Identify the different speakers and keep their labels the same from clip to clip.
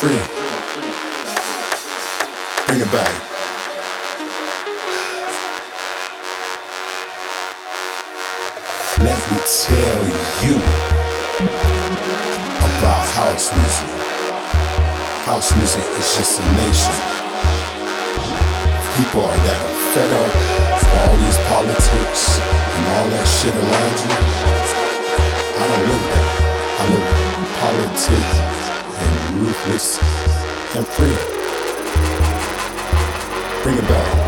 Speaker 1: and free. Bring it back. Let me tell you about house music. House music is just a nation. People are that are fed up with all these politics and all that shit around you. I don't live that. I live politics and ruthless and free. Bring it back.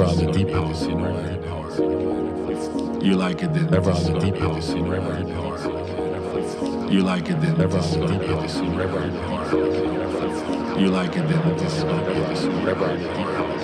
Speaker 1: Ever on the deep house,
Speaker 2: you
Speaker 1: know.
Speaker 2: You like it then.
Speaker 1: Ever on the deep house, you know.
Speaker 2: You like it then.
Speaker 1: Ever on the deep house, you know.
Speaker 2: You like it
Speaker 1: then. Never on the deep house, you know.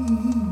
Speaker 1: Hum.